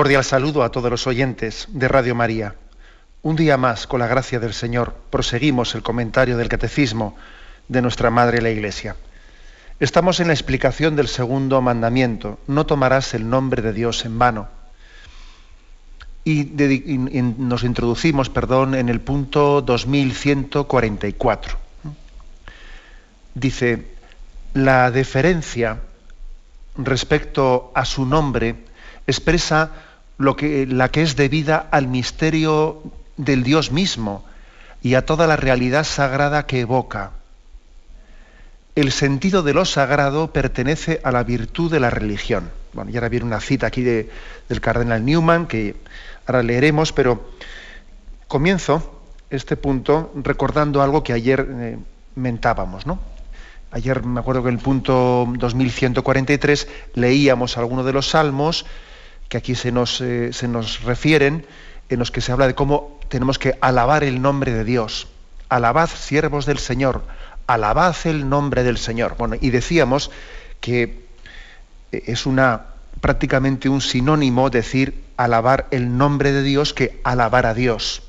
Cordial saludo a todos los oyentes de Radio María. Un día más, con la gracia del Señor, proseguimos el comentario del Catecismo de nuestra Madre la Iglesia. Estamos en la explicación del segundo mandamiento, no tomarás el nombre de Dios en vano. Y, nos introducimos, perdón, en el punto 2144. Dice, la deferencia respecto a su nombre expresa lo que, la que es debida al misterio del Dios mismo y a toda la realidad sagrada que evoca. El sentido de lo sagrado pertenece a la virtud de la religión. Bueno, ya ahora viene una cita aquí de, del cardenal Newman que ahora leeremos, pero comienzo este punto recordando algo que ayer eh, mentábamos, ¿no? Ayer me acuerdo que en el punto 2143 leíamos algunos de los salmos que aquí se nos, eh, se nos refieren, en los que se habla de cómo tenemos que alabar el nombre de Dios. Alabad, siervos del Señor, alabad el nombre del Señor. Bueno, y decíamos que eh, es una prácticamente un sinónimo decir alabar el nombre de Dios que alabar a Dios.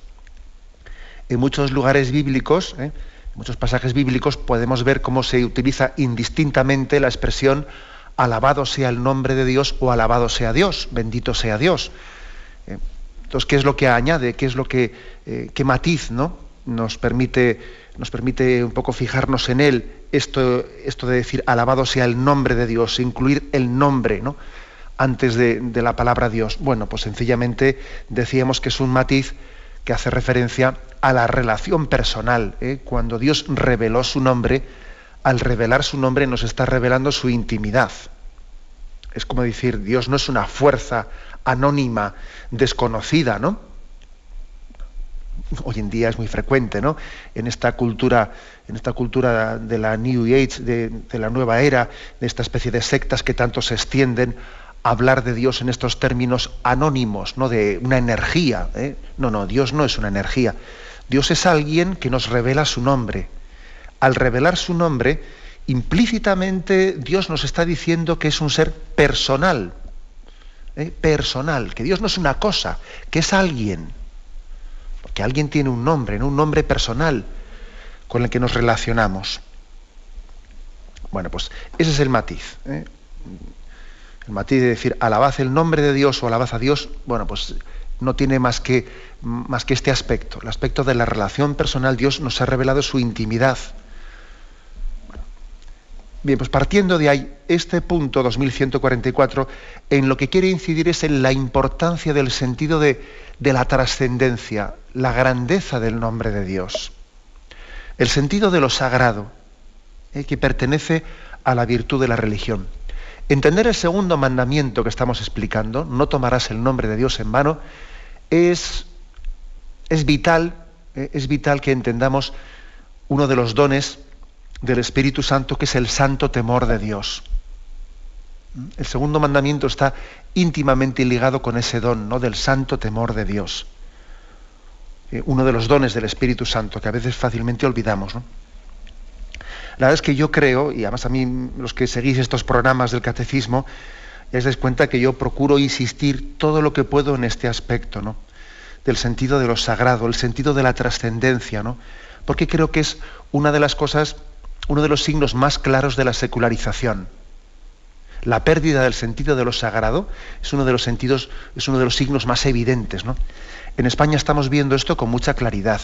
En muchos lugares bíblicos, eh, en muchos pasajes bíblicos, podemos ver cómo se utiliza indistintamente la expresión alabado sea el nombre de Dios o alabado sea Dios, bendito sea Dios. Eh, entonces, ¿qué es lo que añade? ¿Qué es lo que, eh, qué matiz ¿no? nos, permite, nos permite un poco fijarnos en él? Esto, esto de decir alabado sea el nombre de Dios, incluir el nombre ¿no? antes de, la palabra Dios. Bueno, pues sencillamente decíamos que es un matiz que hace referencia a la relación personal. ¿eh? Cuando Dios reveló su nombre, al revelar su nombre nos está revelando su intimidad. Es como decir, Dios no es una fuerza anónima, desconocida, ¿no? Hoy en día es muy frecuente, ¿no? En esta cultura, en esta cultura de la New Age, de, la nueva era, de esta especie de sectas que tanto se extienden, hablar de Dios en estos términos anónimos, ¿no? De una energía. ¿eh? No, no, Dios no es una energía. Dios es alguien que nos revela su nombre al revelar su nombre, implícitamente Dios nos está diciendo que es un ser personal, ¿eh? personal, que Dios no es una cosa, que es alguien, porque alguien tiene un nombre, ¿no? un nombre personal con el que nos relacionamos. Bueno, pues ese es el matiz. ¿eh? El matiz de decir alabad el nombre de Dios o alabad a Dios, bueno, pues no tiene más que, más que este aspecto, el aspecto de la relación personal. Dios nos ha revelado su intimidad Bien, pues partiendo de ahí, este punto 2144 en lo que quiere incidir es en la importancia del sentido de, la trascendencia, la grandeza del nombre de Dios, el sentido de lo sagrado, eh, que pertenece a la virtud de la religión. Entender el segundo mandamiento que estamos explicando, no tomarás el nombre de Dios en vano, es, vital, eh, es vital que entendamos uno de los dones del Espíritu Santo, que es el santo temor de Dios. El segundo mandamiento está íntimamente ligado con ese don, ¿no? Del santo temor de Dios. Eh, uno de los dones del Espíritu Santo, que a veces fácilmente olvidamos. La verdad es que yo creo, y además a mí los que seguís estos programas del catecismo, ya os dais cuenta que yo procuro insistir todo lo que puedo en este aspecto, ¿no? Del sentido de lo sagrado, el sentido de la trascendencia, ¿no? Porque creo que es una de las cosas uno de los signos más claros de la secularización. La pérdida del sentido de lo sagrado es uno de los sentidos, es uno de los signos más evidentes. ¿no? En España estamos viendo esto con mucha claridad.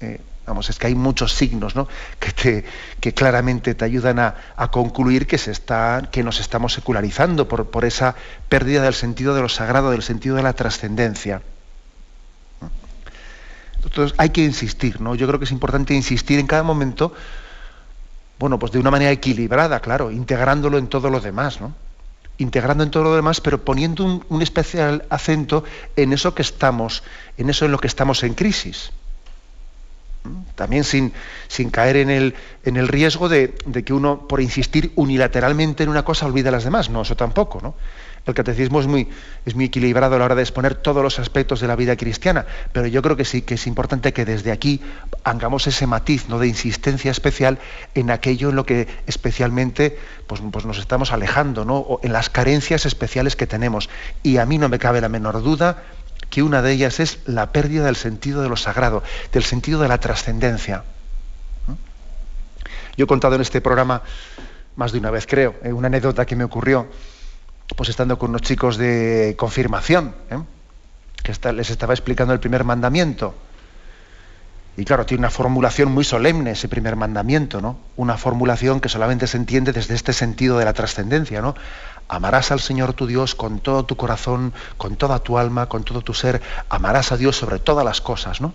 Eh, vamos, es que hay muchos signos ¿no? que, que, claramente te ayudan a, concluir que, se está, que nos estamos secularizando por, por esa pérdida del sentido de lo sagrado, del sentido de la trascendencia. Entonces hay que insistir, ¿no? Yo creo que es importante insistir en cada momento bueno, pues de una manera equilibrada, claro, integrándolo en todo lo demás, ¿no? integrando en todo lo demás, pero poniendo un, especial acento en eso que estamos, en eso en lo que estamos en crisis también sin, sin caer en el, en el riesgo de, que uno, por insistir unilateralmente en una cosa, olvide las demás. No, eso tampoco. ¿no? El catecismo es muy, es muy equilibrado a la hora de exponer todos los aspectos de la vida cristiana, pero yo creo que sí que es importante que desde aquí hagamos ese matiz ¿no? de insistencia especial en aquello en lo que especialmente pues, pues nos estamos alejando, ¿no? o en las carencias especiales que tenemos. Y a mí no me cabe la menor duda que una de ellas es la pérdida del sentido de lo sagrado, del sentido de la trascendencia. Yo he contado en este programa más de una vez, creo, eh, una anécdota que me ocurrió, pues estando con unos chicos de confirmación, ¿eh? que les estaba explicando el primer mandamiento. Y claro, tiene una formulación muy solemne ese primer mandamiento, ¿no? Una formulación que solamente se entiende desde este sentido de la trascendencia, ¿no? Amarás al Señor tu Dios con todo tu corazón, con toda tu alma, con todo tu ser. Amarás a Dios sobre todas las cosas, ¿no?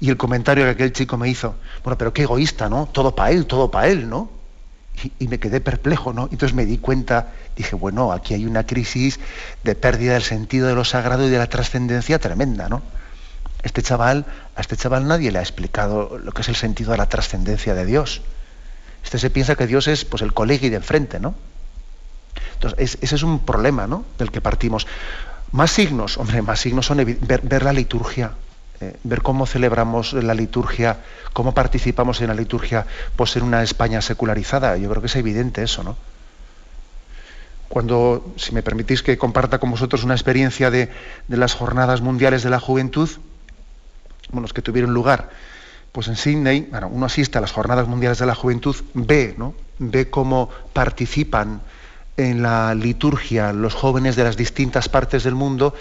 Y el comentario que aquel chico me hizo, bueno, pero qué egoísta, ¿no? Todo para él, todo para él, ¿no? Y, me quedé perplejo, ¿no? Entonces me di cuenta, dije, bueno, aquí hay una crisis de pérdida del sentido de lo sagrado y de la trascendencia tremenda, ¿no? Este chaval, a este chaval nadie le ha explicado lo que es el sentido de la trascendencia de Dios. Este se piensa que Dios es pues el colegio de enfrente, ¿no? Entonces, ese es un problema ¿no? del que partimos. Más signos, hombre, más signos son ver, la liturgia, eh, ver cómo celebramos la liturgia, cómo participamos en la liturgia, pues en una España secularizada. Yo creo que es evidente eso, ¿no? Cuando, si me permitís que comparta con vosotros una experiencia de, las jornadas mundiales de la juventud, bueno, que tuvieron lugar pues en Sydney, bueno, uno asiste a las jornadas mundiales de la juventud, ve, ¿no? ve cómo participan en la liturgia los jóvenes de las distintas partes del mundo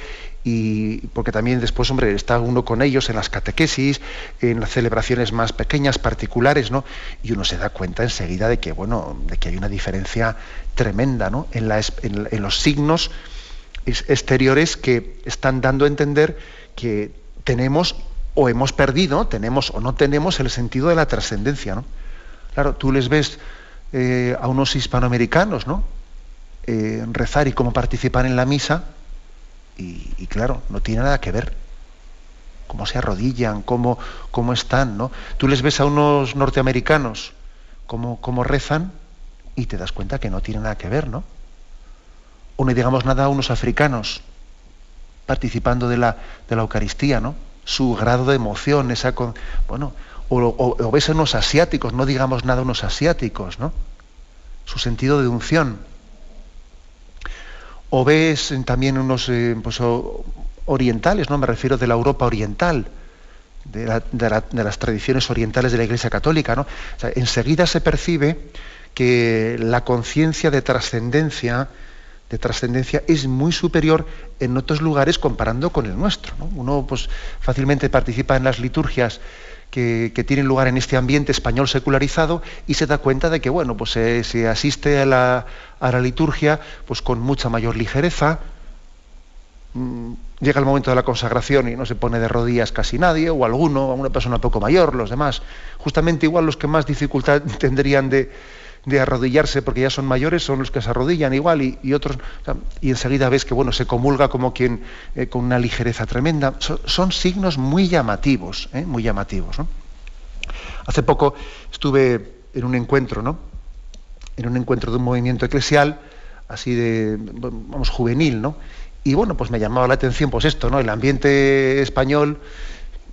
y porque también después, hombre, está uno con ellos en las catequesis, en las celebraciones más pequeñas, particulares, ¿no? Y uno se da cuenta enseguida de que, bueno, de que hay una diferencia tremenda, ¿no? En, los signos exteriores que están dando a entender que tenemos o hemos perdido, tenemos o no tenemos el sentido de la trascendencia, ¿no? Claro, tú les ves eh, a unos hispanoamericanos, ¿no? Eh, rezar y cómo participar en la misa, y, claro, no tiene nada que ver. Cómo se arrodillan, cómo, cómo están, ¿no? Tú les ves a unos norteamericanos cómo, cómo rezan y te das cuenta que no tiene nada que ver, ¿no? O no digamos nada a unos africanos participando de la, de la Eucaristía, ¿no? Su grado de emoción, esa bueno, o, o, ves a unos asiáticos, no digamos nada a unos asiáticos, ¿no? Su sentido de unción o ves también unos eh, pues, orientales, no me refiero de la Europa oriental, de, las tradiciones orientales de la Iglesia Católica, ¿no? enseguida se percibe que la conciencia de trascendencia de trascendencia es muy superior en otros lugares comparando con el nuestro. Uno pues, fácilmente participa en las liturgias que, tienen lugar en este ambiente español secularizado y se da cuenta de que bueno, pues se, asiste a la, liturgia pues con mucha mayor ligereza. Mm, llega el momento de la consagración y no se pone de rodillas casi nadie, o alguno, una persona poco mayor, los demás. Justamente igual los que más dificultad tendrían de, de arrodillarse porque ya son mayores son los que se arrodillan igual y, otros y enseguida ves que bueno se comulga como quien eh, con una ligereza tremenda. Son, signos muy llamativos ¿eh? muy llamativos hace poco estuve en un encuentro no en un encuentro de un movimiento eclesial así de vamos juvenil no y bueno pues me llamaba la atención pues esto no el ambiente español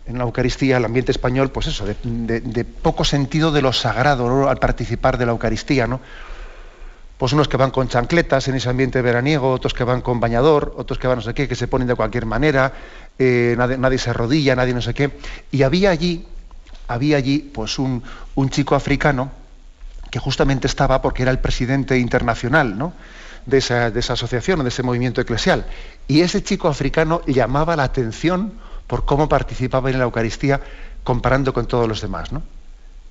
en la Eucaristía, el ambiente español, pues eso, de, poco sentido de lo sagrado al participar de la Eucaristía, ¿no? Pues unos que van con chancletas en ese ambiente veraniego, otros que van con bañador, otros que van no sé qué, que se ponen de cualquier manera, eh, nadie, se arrodilla, nadie no sé qué. Y había allí, había allí, pues un, chico africano que justamente estaba porque era el presidente internacional, ¿no? De esa, de esa asociación, de ese movimiento eclesial. Y ese chico africano llamaba la atención por cómo participaba en la Eucaristía comparando con todos los demás, ¿no?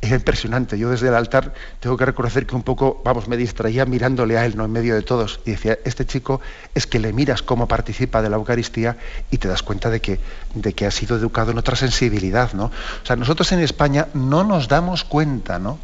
Era impresionante. Yo desde el altar tengo que reconocer que un poco, vamos, me distraía mirándole a él, ¿no? En medio de todos. Y decía, este chico es que le miras cómo participa de la Eucaristía y te das cuenta de que, de que ha sido educado en otra sensibilidad, ¿no? O sea, nosotros en España no nos damos cuenta, ¿no?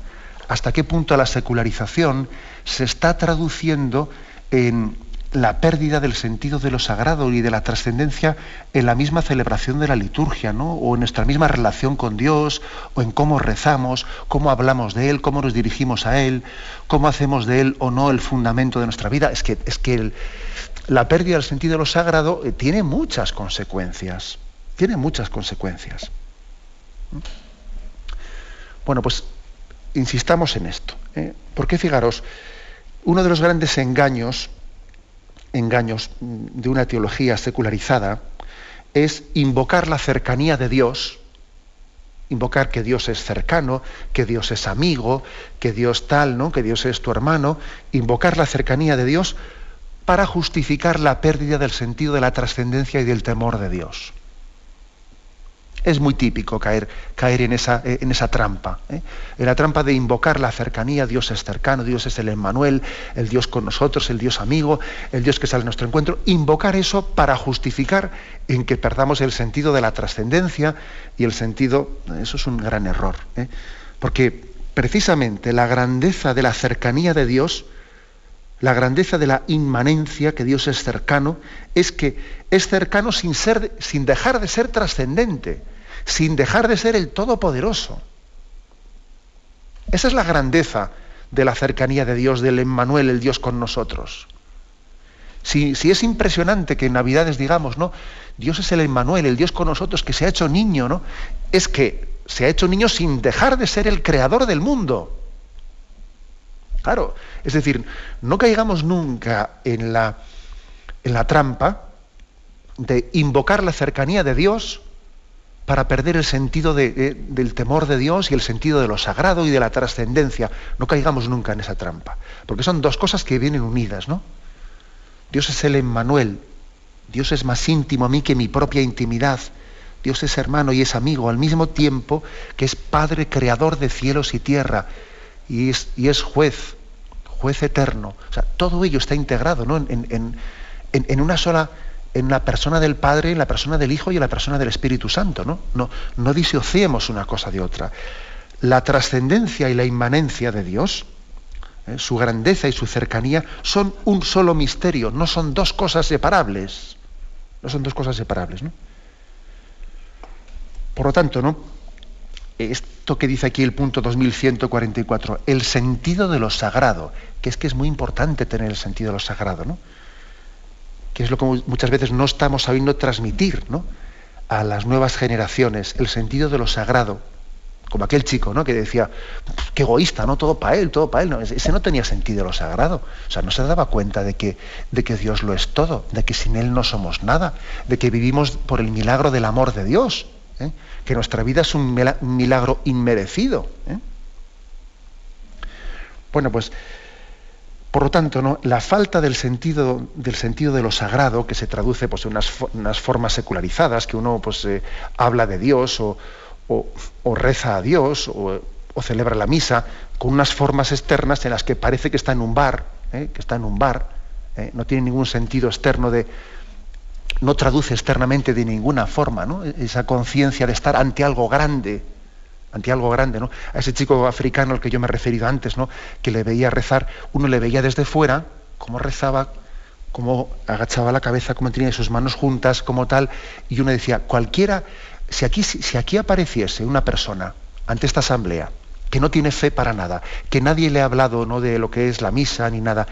Hasta qué punto la secularización se está traduciendo en la pérdida del sentido de lo sagrado y de la trascendencia en la misma celebración de la liturgia, ¿no? o en nuestra misma relación con Dios, o en cómo rezamos, cómo hablamos de Él, cómo nos dirigimos a Él, cómo hacemos de Él o no el fundamento de nuestra vida. Es que, es que la pérdida del sentido de lo sagrado eh, tiene muchas consecuencias, tiene muchas consecuencias. Bueno, pues insistamos en esto, ¿eh? porque fijaros, uno de los grandes engaños engaños de una teología secularizada es invocar la cercanía de Dios, invocar que Dios es cercano, que Dios es amigo, que Dios tal, ¿no? que Dios es tu hermano, invocar la cercanía de Dios para justificar la pérdida del sentido de la trascendencia y del temor de Dios. Es muy típico caer, caer en, esa, eh, en, esa, trampa, ¿eh? en la trampa de invocar la cercanía, Dios es cercano, Dios es el Emmanuel, el Dios con nosotros, el Dios amigo, el Dios que sale a nuestro encuentro, invocar eso para justificar en que perdamos el sentido de la trascendencia y el sentido, eso es un gran error, ¿eh? porque precisamente la grandeza de la cercanía de Dios, la grandeza de la inmanencia, que Dios es cercano, es que es cercano sin, ser, sin dejar de ser trascendente, sin dejar de ser el Todopoderoso. Esa es la grandeza de la cercanía de Dios, del Emmanuel, el Dios con nosotros. Si, si, es impresionante que en Navidades digamos, ¿no? Dios es el Emmanuel, el Dios con nosotros que se ha hecho niño, ¿no? Es que se ha hecho niño sin dejar de ser el creador del mundo. Claro, es decir, no caigamos nunca en la, en la trampa de invocar la cercanía de Dios para perder el sentido del temor de Dios y el sentido de lo sagrado y de la trascendencia. No caigamos nunca en esa trampa, porque son dos cosas que vienen unidas, ¿no? Dios es el Emmanuel, Dios es más íntimo a mí que mi propia intimidad. Dios es hermano y es amigo al mismo tiempo que es Padre creador de cielos y tierra y es, y es juez, juez eterno. O sea, todo ello está integrado ¿no? en, en, una sola, en la persona del Padre, en la persona del Hijo y en la persona del Espíritu Santo. No, no, no disociemos una cosa de otra. La trascendencia y la inmanencia de Dios, ¿eh? su grandeza y su cercanía, son un solo misterio, no son dos cosas separables. No son dos cosas separables. ¿no? Por lo tanto, ¿no? esto que dice aquí el punto 2144, el sentido de lo sagrado, que es que es muy importante tener el sentido de lo sagrado, ¿no? Que es lo que muchas veces no estamos sabiendo transmitir ¿no? a las nuevas generaciones, el sentido de lo sagrado, como aquel chico ¿no? que decía, qué egoísta, ¿no? todo para él, todo para él, ese no tenía sentido lo sagrado, o sea, no se daba cuenta de que, de que Dios lo es todo, de que sin Él no somos nada, de que vivimos por el milagro del amor de Dios. ¿eh? que nuestra vida es un milagro inmerecido. ¿eh? Bueno, pues, por lo tanto, la falta del sentido, del sentido de lo sagrado, que se traduce pues, en unas, formas secularizadas, que uno pues, eh, habla de Dios o, reza a Dios o, celebra la misa, con unas formas externas en las que parece que está en un bar, que está en un bar, no tiene ningún sentido externo de, no traduce externamente de ninguna forma esa conciencia de estar ante algo grande, ante algo grande, ¿no? A ese chico africano al que yo me he referido antes, ¿no? Que le veía rezar, uno le veía desde fuera, cómo rezaba, cómo agachaba la cabeza, cómo tenía sus manos juntas, como tal, y uno decía, cualquiera, si aquí, si aquí apareciese una persona ante esta asamblea, que no tiene fe para nada, que nadie le ha hablado ¿no? de lo que es la misa ni nada,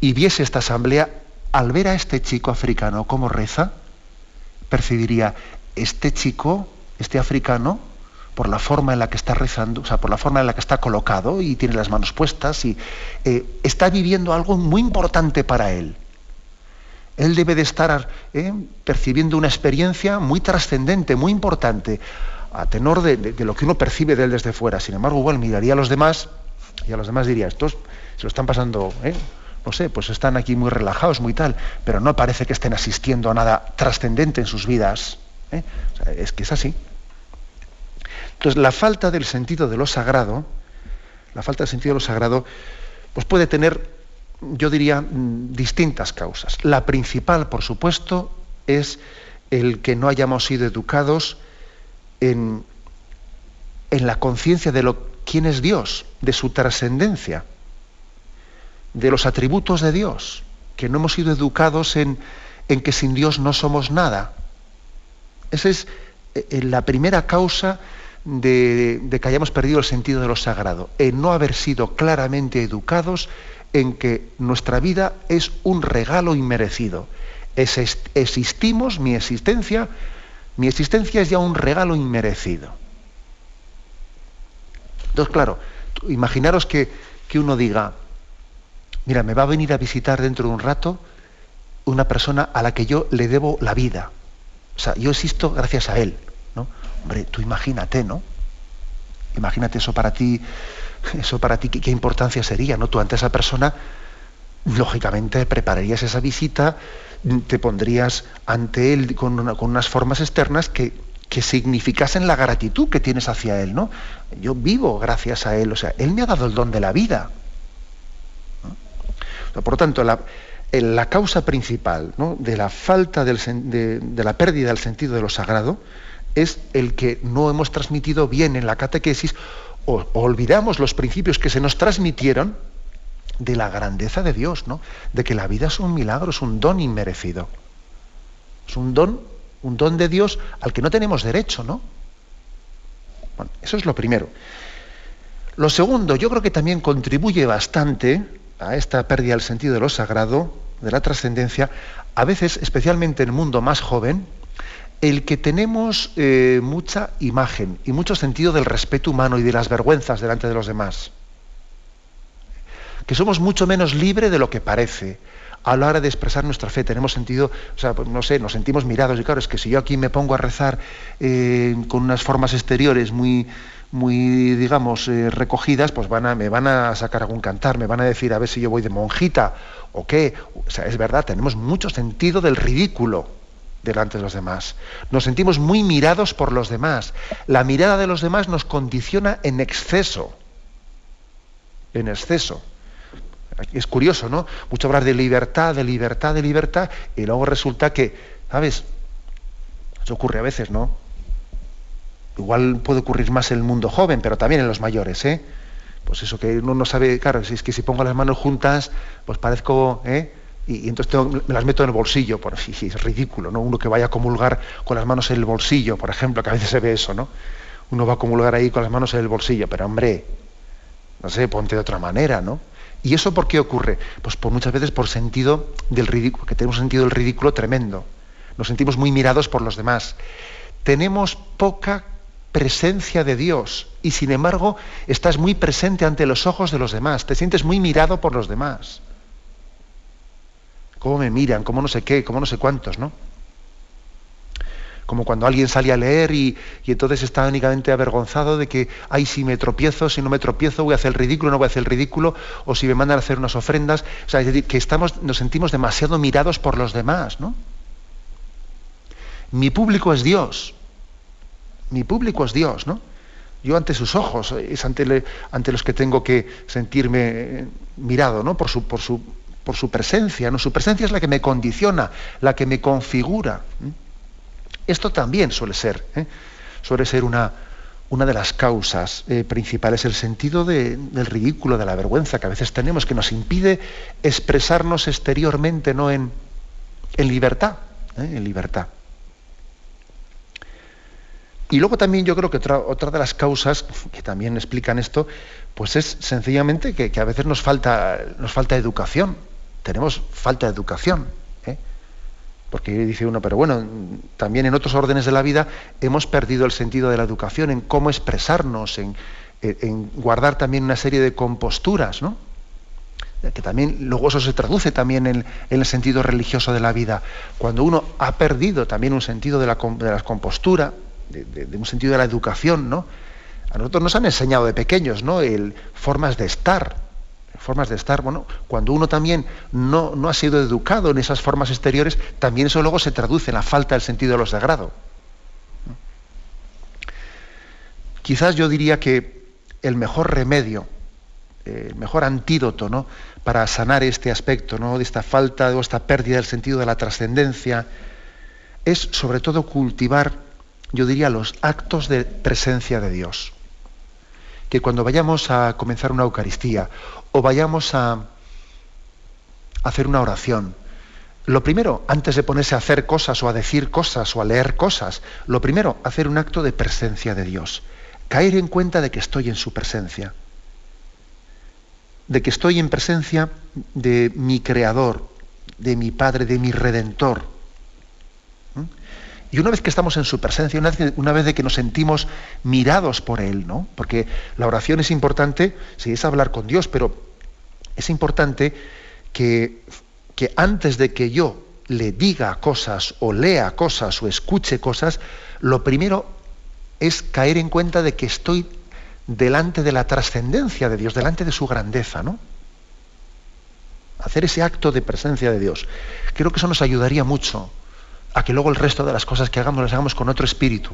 y viese esta asamblea, al ver a este chico africano cómo reza, percibiría, este chico, este africano, por la forma en la que está rezando, o sea, por la forma en la que está colocado y tiene las manos puestas, y eh, está viviendo algo muy importante para él. Él debe de estar eh, percibiendo una experiencia muy trascendente, muy importante, a tenor de, lo que uno percibe de él desde fuera. Sin embargo, igual miraría a los demás y a los demás diría, estos se lo están pasando eh, no sé, pues están aquí muy relajados, muy tal, pero no parece que estén asistiendo a nada trascendente en sus vidas. ¿eh? es que es así. Entonces, la falta del sentido de lo sagrado, la falta del sentido de lo sagrado, pues puede tener, yo diría, mm, distintas causas. La principal, por supuesto, es el que no hayamos sido educados en, en la conciencia de lo quién es Dios, de su trascendencia de los atributos de Dios. que no hemos sido educados en, en que sin Dios no somos nada. Esa es eh, eh, la primera causa de, que hayamos perdido el sentido de lo sagrado, en no haber sido claramente educados en que nuestra vida es un regalo inmerecido. existimos, mi existencia, mi existencia es ya un regalo inmerecido. Entonces, claro, imaginaros que, que uno diga, mira, me va a venir a visitar dentro de un rato una persona a la que yo le debo la vida. O sea, yo existo gracias a él. ¿No? Hombre, tú imagínate, ¿no? Imagínate eso para ti, eso para ti, ¿qué, importancia sería? ¿no? Tú ante esa persona, lógicamente, prepararías esa visita, te pondrías ante él con, unas formas externas que, que significasen la gratitud que tienes hacia él, ¿no? Yo vivo gracias a él, o sea, él me ha dado el don de la vida. Por lo tanto, la, causa principal de la falta de, la pérdida del sentido de lo sagrado es el que no hemos transmitido bien en la catequesis o, olvidamos los principios que se nos transmitieron de la grandeza de Dios, ¿no? de que la vida es un milagro, es un don inmerecido. Es un don, un don de Dios al que no tenemos derecho, ¿no? Bueno, eso es lo primero. Lo segundo, yo creo que también contribuye bastante a esta pérdida del sentido de lo sagrado, de la trascendencia, a veces, especialmente en el mundo más joven, el que tenemos eh, mucha imagen y mucho sentido del respeto humano y de las vergüenzas delante de los demás. Que somos mucho menos libres de lo que parece. A la hora de expresar nuestra fe tenemos sentido, o sea, pues, no sé, nos sentimos mirados y claro, es que si yo aquí me pongo a rezar eh, con unas formas exteriores muy, muy, digamos, eh, recogidas, pues van a, me van a sacar algún cantar, me van a decir a ver si yo voy de monjita o qué. O sea, es verdad, tenemos mucho sentido del ridículo delante de los demás. Nos sentimos muy mirados por los demás. La mirada de los demás nos condiciona en exceso. En exceso. Es curioso, ¿no? Mucho hablar de libertad, de libertad, de libertad, y luego resulta que, ¿sabes? Eso ocurre a veces, ¿no? Igual puede ocurrir más en el mundo joven, pero también en los mayores, ¿eh? Pues eso que uno no sabe, claro, si es que si pongo las manos juntas, pues parezco, ¿eh? Y, entonces me las meto en el bolsillo, por si es ridículo, ¿no? Uno que vaya a comulgar con las manos en el bolsillo, por ejemplo, que a veces se ve eso, ¿no? Uno va a comulgar ahí con las manos en el bolsillo, pero hombre, no sé, ponte de otra manera, ¿no? ¿Y eso por qué ocurre? Pues por muchas veces por sentido del ridículo, que tenemos sentido del ridículo tremendo. Nos sentimos muy mirados por los demás. Tenemos poca presencia de Dios y sin embargo estás muy presente ante los ojos de los demás, te sientes muy mirado por los demás. ¿Cómo me miran? ¿Cómo no sé qué? ¿Cómo no sé cuántos? ¿no? Como cuando alguien sale a leer y, entonces está únicamente avergonzado de que, ay, si me tropiezo, si no me tropiezo, voy a hacer el ridículo, no voy a hacer el ridículo, o si me mandan a hacer unas ofrendas. O sea, es decir, que estamos, nos sentimos demasiado mirados por los demás, ¿no? Mi público es Dios mi público es Dios, ¿no? Yo ante sus ojos, es ante, ante los que tengo que sentirme eh, mirado, ¿no? Por su, por su, por su presencia, ¿no? Su presencia es la que me condiciona, la que me configura. Esto también suele ser, ¿eh? suele ser una, una de las causas eh, principales, el sentido del ridículo, de la vergüenza que a veces tenemos, que nos impide expresarnos exteriormente, no en, en libertad, en libertad. Y luego también yo creo que otra, de las causas que también explican esto, pues es sencillamente que, a veces nos falta, nos falta educación. Tenemos falta de educación. ¿eh? Porque dice uno, pero bueno, también en otros órdenes de la vida hemos perdido el sentido de la educación, en cómo expresarnos, en, guardar también una serie de composturas, ¿no? que también luego eso se traduce también en, el sentido religioso de la vida. Cuando uno ha perdido también un sentido de la, de compostura, de, un sentido de la educación. A nosotros nos han enseñado de pequeños. El, formas de estar, formas de estar. Bueno, cuando uno también no, no, ha sido educado en esas formas exteriores, también eso luego se traduce en la falta del sentido de lo sagrado. Quizás yo diría que el mejor remedio, el mejor antídoto, ¿no? Para sanar este aspecto, ¿no? De esta falta o esta pérdida del sentido de la trascendencia, es sobre todo cultivar yo diría, los actos de presencia de Dios. Que cuando vayamos a comenzar una Eucaristía o vayamos a, hacer una oración. Lo primero, antes de ponerse a hacer cosas o a decir cosas o a leer cosas, lo primero, hacer un acto de presencia de Dios. Caer en cuenta de que estoy en su presencia. De que estoy en presencia de mi Creador, de mi Padre, de mi Redentor. Y una vez que estamos en su presencia, una vez, vez de que nos sentimos mirados por Él, ¿no? Porque la oración es importante, sí, es hablar con Dios, pero es importante que que antes de que yo le diga cosas o lea cosas o escuche cosas, lo primero es caer en cuenta de que estoy delante de la trascendencia de Dios, delante de su grandeza, ¿no? Hacer ese acto de presencia de Dios. Creo que eso nos ayudaría mucho a que luego el resto de las cosas que hagamos las hagamos con otro espíritu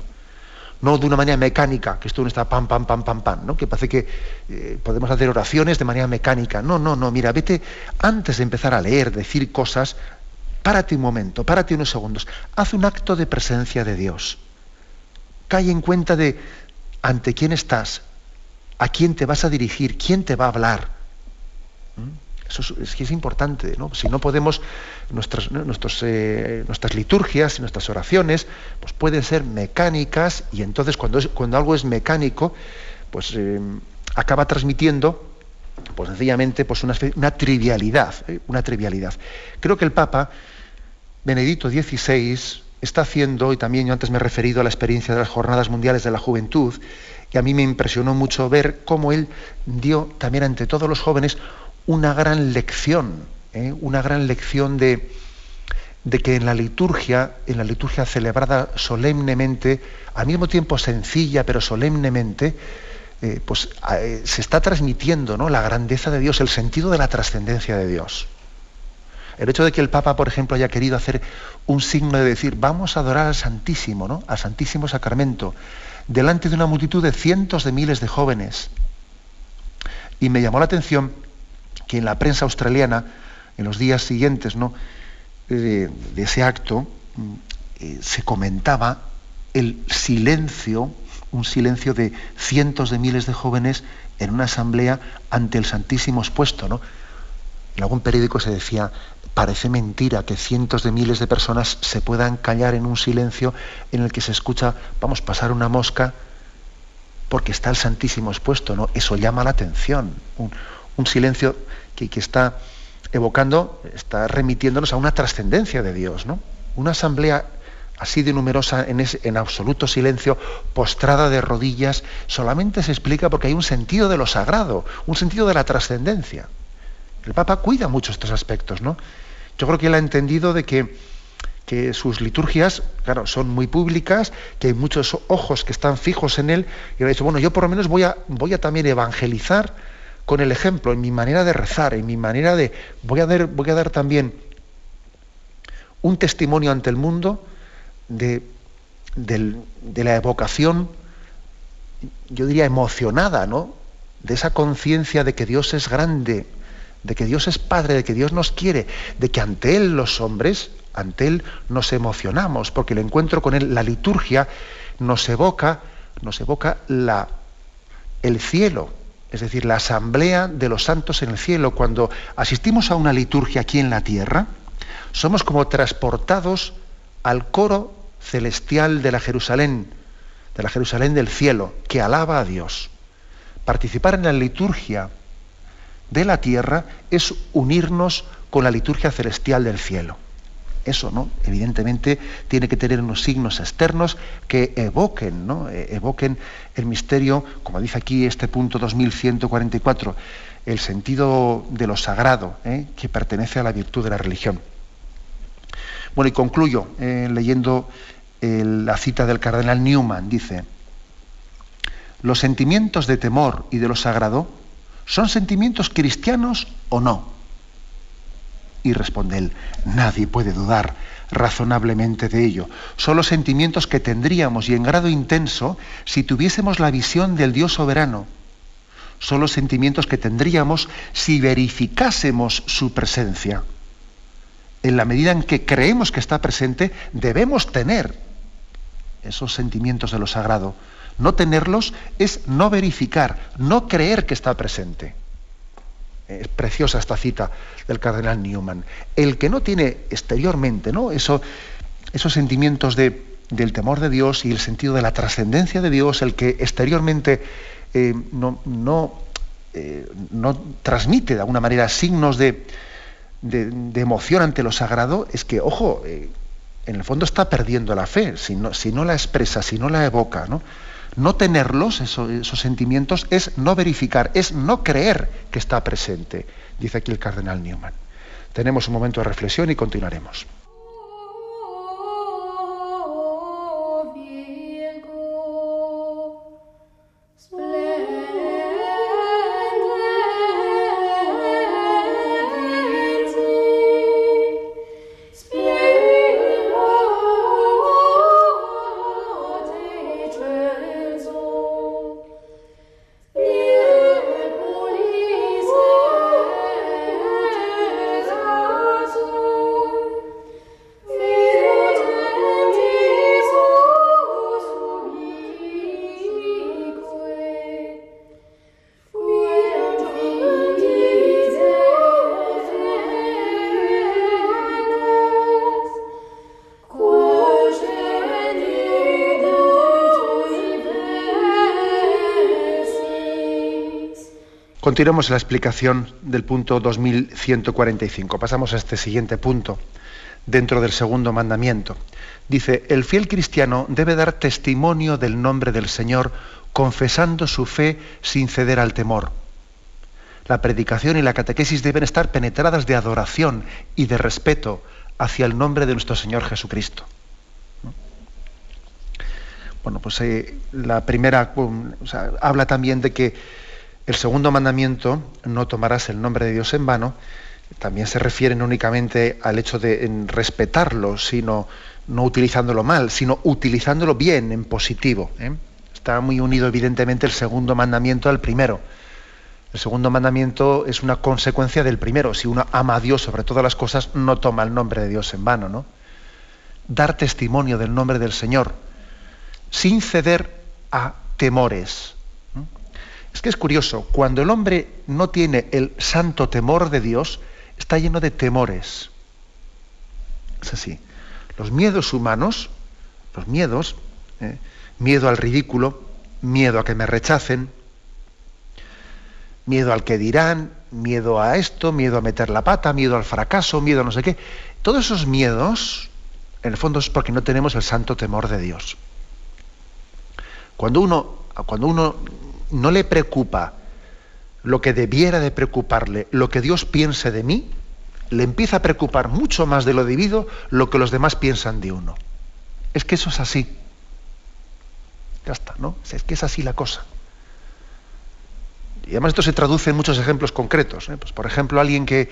no de una manera mecánica, que esto no está pam, pam, pam, pam, pam, ¿no? que parece que eh, podemos hacer oraciones de manera mecánica. No, no, no, mira, vete antes de empezar a leer, decir cosas, párate un momento, párate unos segundos, haz un acto de presencia de Dios. Cae en cuenta de ante quién estás, a quién te vas a dirigir, quién te va a hablar. Eso es, es importante, ¿no? Si no podemos, nuestras, eh, nuestras liturgias y nuestras oraciones, pues pueden ser mecánicas y entonces cuando, cuando algo es mecánico, pues eh, acaba transmitiendo pues sencillamente pues una, una trivialidad, ¿eh? una trivialidad. Creo que el Papa Benedicto XVI está haciendo, y también yo antes me he referido a la experiencia de las Jornadas Mundiales de la Juventud, y a mí me impresionó mucho ver cómo él dio también ante todos los jóvenes una gran lección, ¿eh? una gran lección de, de, que en la liturgia, en la liturgia celebrada solemnemente, al mismo tiempo sencilla pero solemnemente, eh, pues eh, se está transmitiendo ¿no? la grandeza de Dios, el sentido de la trascendencia de Dios. El hecho de que el Papa, por ejemplo, haya querido hacer un signo de decir, vamos a adorar al Santísimo, ¿no? al Santísimo Sacramento, delante de una multitud de cientos de miles de jóvenes. Y me llamó la atención que en la prensa australiana, en los días siguientes ¿no? de, ese acto, mm, eh, se comentaba el silencio, un silencio de cientos de miles de jóvenes en una asamblea ante el Santísimo expuesto. ¿no? En algún periódico se decía, parece mentira que cientos de miles de personas se puedan callar en un silencio en el que se escucha, vamos, pasar una mosca porque está el Santísimo expuesto, ¿no? Eso llama la atención. Un, un silencio que, está evocando, está remitiéndonos a una trascendencia de Dios, ¿no? Una asamblea así de numerosa en, absoluto silencio, postrada de rodillas, solamente se explica porque hay un sentido de lo sagrado, un sentido de la trascendencia. El Papa cuida mucho estos aspectos, ¿no? Yo creo que él ha entendido de que, sus liturgias, claro, son muy públicas, que hay muchos ojos que están fijos en él, y ha dicho, bueno, yo por lo menos voy a también evangelizar con el ejemplo, en mi manera de rezar, en mi manera de... Voy a dar, también un testimonio ante el mundo de, de la evocación, yo diría emocionada, ¿no? De esa conciencia de que Dios es grande, de que Dios es Padre, de que Dios nos quiere, de que ante Él los hombres, ante Él nos emocionamos, porque el encuentro con Él, la liturgia, nos evoca, nos evoca la, el cielo, es decir, la asamblea de los santos en el cielo, cuando asistimos a una liturgia aquí en la tierra, somos como transportados al coro celestial de la Jerusalén, de la Jerusalén del cielo, que alaba a Dios. Participar en la liturgia de la tierra es unirnos con la liturgia celestial del cielo. Eso, ¿no? Evidentemente tiene que tener unos signos externos que evoquen, ¿no? E, evoquen el misterio, como dice aquí este punto 2144, el sentido de lo sagrado, ¿eh? que pertenece a la virtud de la religión. Bueno, y concluyo eh, leyendo eh, la cita del cardenal Newman. Dice, los sentimientos de temor y de lo sagrado son sentimientos cristianos o no. Y responde él, nadie puede dudar razonablemente de ello. Son los sentimientos que tendríamos y en grado intenso si tuviésemos la visión del Dios soberano. Son los sentimientos que tendríamos si verificásemos su presencia. En la medida en que creemos que está presente, debemos tener esos sentimientos de lo sagrado. No tenerlos es no verificar, no creer que está presente. Es preciosa esta cita del cardenal Newman. El que no tiene exteriormente ¿no? Eso, esos sentimientos de, del temor de Dios y el sentido de la trascendencia de Dios, el que exteriormente eh, no, no, eh, no, transmite de alguna manera signos de, de, emoción ante lo sagrado, es que, ojo, eh, en el fondo está perdiendo la fe, si no, si no la expresa, si no la evoca. ¿no? No tenerlos, esos sentimientos, es no verificar, es no creer que está presente, dice aquí el cardenal Newman. Tenemos un momento de reflexión y continuaremos. Continuamos la explicación del punto 2145. Pasamos a este siguiente punto, dentro del segundo mandamiento. Dice, el fiel cristiano debe dar testimonio del nombre del Señor, confesando su fe sin ceder al temor. La predicación y la catequesis deben estar penetradas de adoración y de respeto hacia el nombre de nuestro Señor Jesucristo. Bueno, pues eh, la primera habla también de que el segundo mandamiento, no tomarás el nombre de Dios en vano, también se refiere no únicamente al hecho de respetarlo, sino no utilizándolo mal, sino utilizándolo bien, en positivo. ¿eh? Está muy unido evidentemente el segundo mandamiento al primero. El segundo mandamiento es una consecuencia del primero. Si uno ama a Dios sobre todas las cosas, no toma el nombre de Dios en vano. ¿no? Dar testimonio del nombre del Señor, sin ceder a temores. Es que es curioso, cuando el hombre no tiene el santo temor de Dios, está lleno de temores. Es así. Los miedos humanos, los miedos, ¿eh? miedo al ridículo, miedo a que me rechacen, miedo al que dirán, miedo a esto, miedo a meter la pata, miedo al fracaso, miedo a no sé qué. Todos esos miedos, en el fondo, es porque no tenemos el santo temor de Dios. Cuando uno, cuando uno no le preocupa lo que debiera de preocuparle, lo que Dios piense de mí, le empieza a preocupar mucho más de lo debido lo que los demás piensan de uno. Es que eso es así. Ya está, ¿no? Es que es así la cosa. Y además esto se traduce en muchos ejemplos concretos. ¿eh? Pues, por ejemplo, alguien que,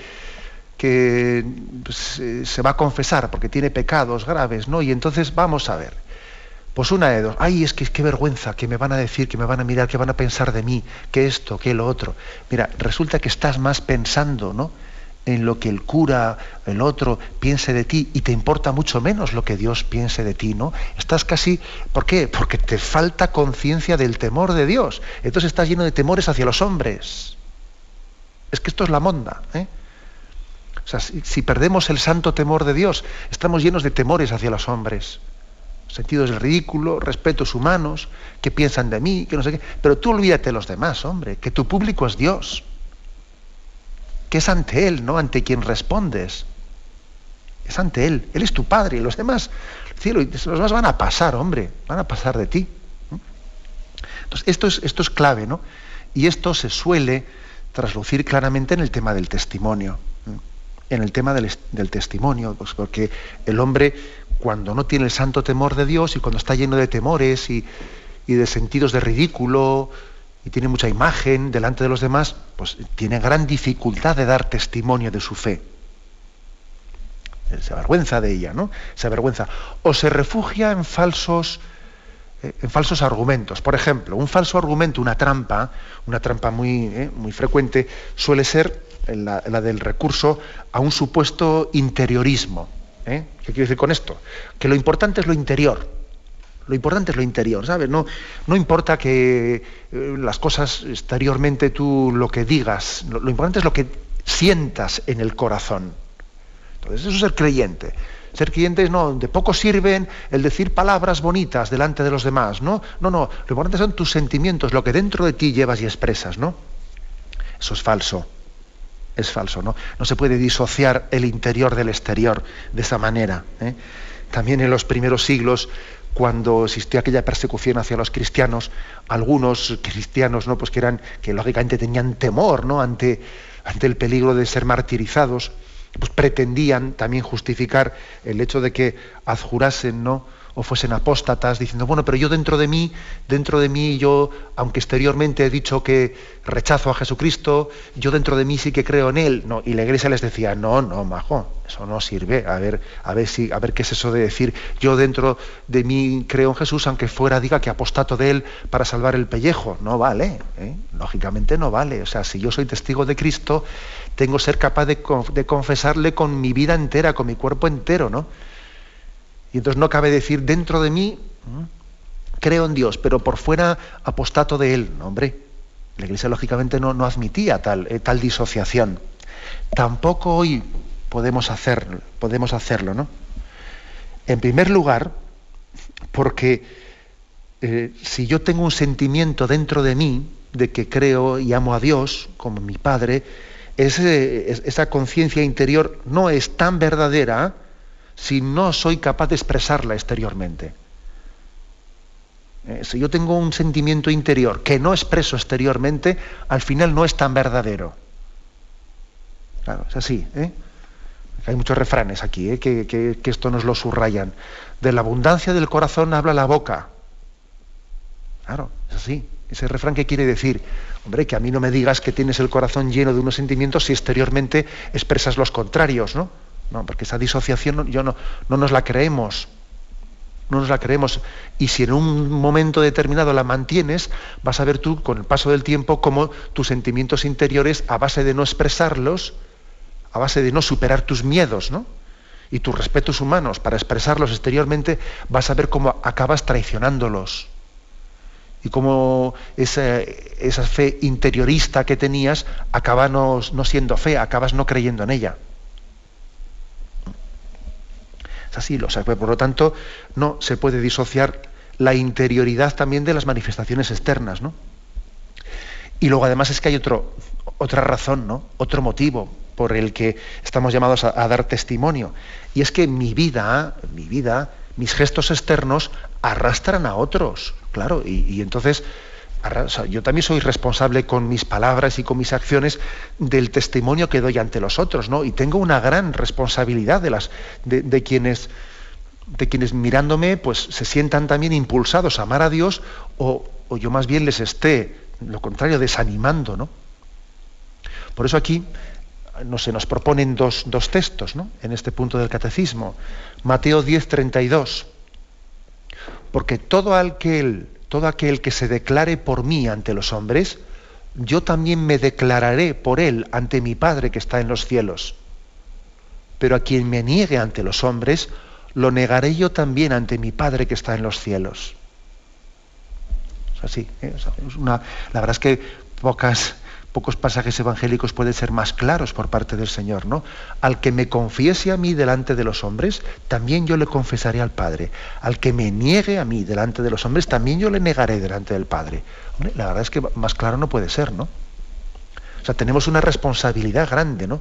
pues, eh, se va a confesar porque tiene pecados graves, ¿no? Y entonces vamos a ver pues una de dos. Ay, es que qué vergüenza, que me van a decir, que me van a mirar, que van a pensar de mí, que esto, que lo otro. Mira, resulta que estás más pensando, ¿no? En lo que el cura, el otro, piense de ti y te importa mucho menos lo que Dios piense de ti, ¿no? Estás casi, ¿por qué? Porque te falta conciencia del temor de Dios. Entonces estás lleno de temores hacia los hombres. Es que esto es la monda, ¿eh? O sea, si perdemos el santo temor de Dios, estamos llenos de temores hacia los hombres sentidos del ridículo, respetos humanos, que piensan de mí, que no sé qué. Pero tú olvídate de los demás, hombre, que tu público es Dios, que es ante Él, no ante quien respondes. Es ante Él, Él es tu Padre, y los demás, cielo, los demás van a pasar, hombre, van a pasar de ti. Entonces, esto es, esto es clave, ¿no? Y esto se suele traslucir claramente en el tema del testimonio. En el tema del, del testimonio, pues porque el hombre cuando no tiene el santo temor de Dios y cuando está lleno de temores y, de sentidos de ridículo y tiene mucha imagen delante de los demás, pues tiene gran dificultad de dar testimonio de su fe. Se avergüenza de ella, ¿no? Se avergüenza. O se refugia en falsos, eh, en falsos argumentos. Por ejemplo, un falso argumento, una trampa, una trampa muy, eh, muy frecuente, suele ser la del recurso a un supuesto interiorismo. ¿Eh? ¿Qué quiero decir con esto? Que lo importante es lo interior. Lo importante es lo interior, ¿sabes? No, no importa que eh, las cosas exteriormente tú lo que digas, lo, importante es lo que sientas en el corazón. Entonces, eso es ser creyente. Ser creyente no, de poco sirven el decir palabras bonitas delante de los demás, ¿no? No, no, lo importante son tus sentimientos, lo que dentro de ti llevas y expresas, ¿no? Eso es falso. Es falso, ¿no? No se puede disociar el interior del exterior de esa manera. ¿eh? También en los primeros siglos cuando existió aquella persecución hacia los cristianos, algunos cristianos, ¿no? Pues que eran, que lógicamente tenían temor, ¿no? Ante, ante el peligro de ser martirizados, pues pretendían también justificar el hecho de que adjurasen, ¿no? O fuesen apóstatas, diciendo, bueno, pero yo dentro de mí, dentro de mí, yo, aunque exteriormente he dicho que rechazo a Jesucristo, yo dentro de mí sí que creo en Él. No, y la iglesia les decía, no, no, majo, eso no sirve. A ver, a ver si, a ver qué es eso de decir, yo dentro de mí creo en Jesús, aunque fuera diga que apostato de Él para salvar el pellejo. No vale, ¿eh? lógicamente no vale. O sea, si yo soy testigo de Cristo, tengo ser capaz de, de confesarle con mi vida entera, con mi cuerpo entero, ¿no? Y entonces no cabe decir, dentro de mí creo en Dios, pero por fuera apostato de Él. No, hombre, la Iglesia lógicamente no, no admitía tal, eh, tal disociación. Tampoco hoy podemos, hacer, podemos hacerlo, ¿no? En primer lugar, porque eh, si yo tengo un sentimiento dentro de mí de que creo y amo a Dios como mi Padre, esa conciencia interior no es tan verdadera si no soy capaz de expresarla exteriormente. Eh, si yo tengo un sentimiento interior que no expreso exteriormente, al final no es tan verdadero. Claro, es así. ¿eh? Hay muchos refranes aquí ¿eh? que, que, esto nos lo subrayan. De la abundancia del corazón habla la boca. Claro, es así. Ese refrán que quiere decir, hombre, que a mí no me digas que tienes el corazón lleno de unos sentimientos si exteriormente expresas los contrarios, ¿no? No, porque esa disociación yo no, no nos la creemos. No nos la creemos. Y si en un momento determinado la mantienes, vas a ver tú con el paso del tiempo cómo tus sentimientos interiores, a base de no expresarlos, a base de no superar tus miedos, ¿no? y tus respetos humanos para expresarlos exteriormente, vas a ver cómo acabas traicionándolos. Y cómo esa, esa fe interiorista que tenías acaba no, no siendo fe, acabas no creyendo en ella. Es así, lo sabe. Por lo tanto, no se puede disociar la interioridad también de las manifestaciones externas, ¿no? Y luego además es que hay otro, otra razón, ¿no? Otro motivo por el que estamos llamados a, dar testimonio. Y es que mi vida, mi vida, mis gestos externos arrastran a otros, claro. y entonces yo también soy responsable con mis palabras y con mis acciones del testimonio que doy ante los otros, ¿no? Y tengo una gran responsabilidad de, las, de, quienes, de quienes mirándome pues, se sientan también impulsados a amar a Dios o, yo más bien les esté, lo contrario, desanimando, ¿no? Por eso aquí no se nos proponen dos, dos textos ¿no? en este punto del catecismo. Mateo 10, 32. Porque todo aquel todo aquel que se declare por mí ante los hombres, yo también me declararé por él ante mi Padre que está en los cielos. Pero a quien me niegue ante los hombres, lo negaré yo también ante mi Padre que está en los cielos. Es así. ¿eh? la verdad es que pocas, pocos pasajes evangélicos pueden ser más claros por parte del Señor, ¿no? Al que me confiese a mí delante de los hombres, también yo le confesaré al Padre. Al que me niegue a mí delante de los hombres, también yo le negaré delante del Padre. la verdad es que más claro no puede ser, ¿no? O sea, tenemos una responsabilidad grande, ¿no?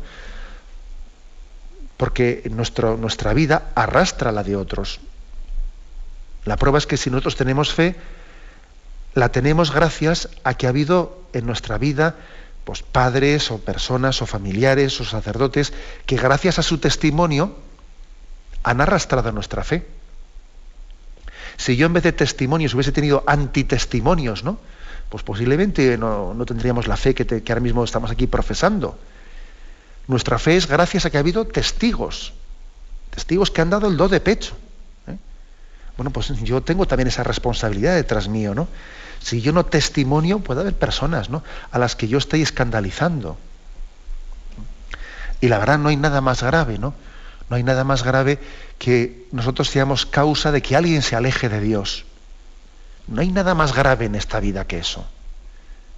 Porque nuestro, nuestra vida arrastra la de otros. La prueba es que si nosotros tenemos fe, la tenemos gracias a que ha habido en nuestra vida pues, padres o personas o familiares o sacerdotes que gracias a su testimonio han arrastrado nuestra fe. Si yo en vez de testimonios hubiese tenido antitestimonios, ¿no? pues posiblemente no, tendríamos la fe que, que, ahora mismo estamos aquí profesando. Nuestra fe es gracias a que ha habido testigos, testigos que han dado el do de pecho. Bueno, pues yo tengo también esa responsabilidad detrás mío, ¿no? Si yo no testimonio, puede haber personas ¿no? a las que yo estoy escandalizando. Y la verdad no hay nada más grave, ¿no? No hay nada más grave que nosotros seamos causa de que alguien se aleje de Dios. No hay nada más grave en esta vida que eso.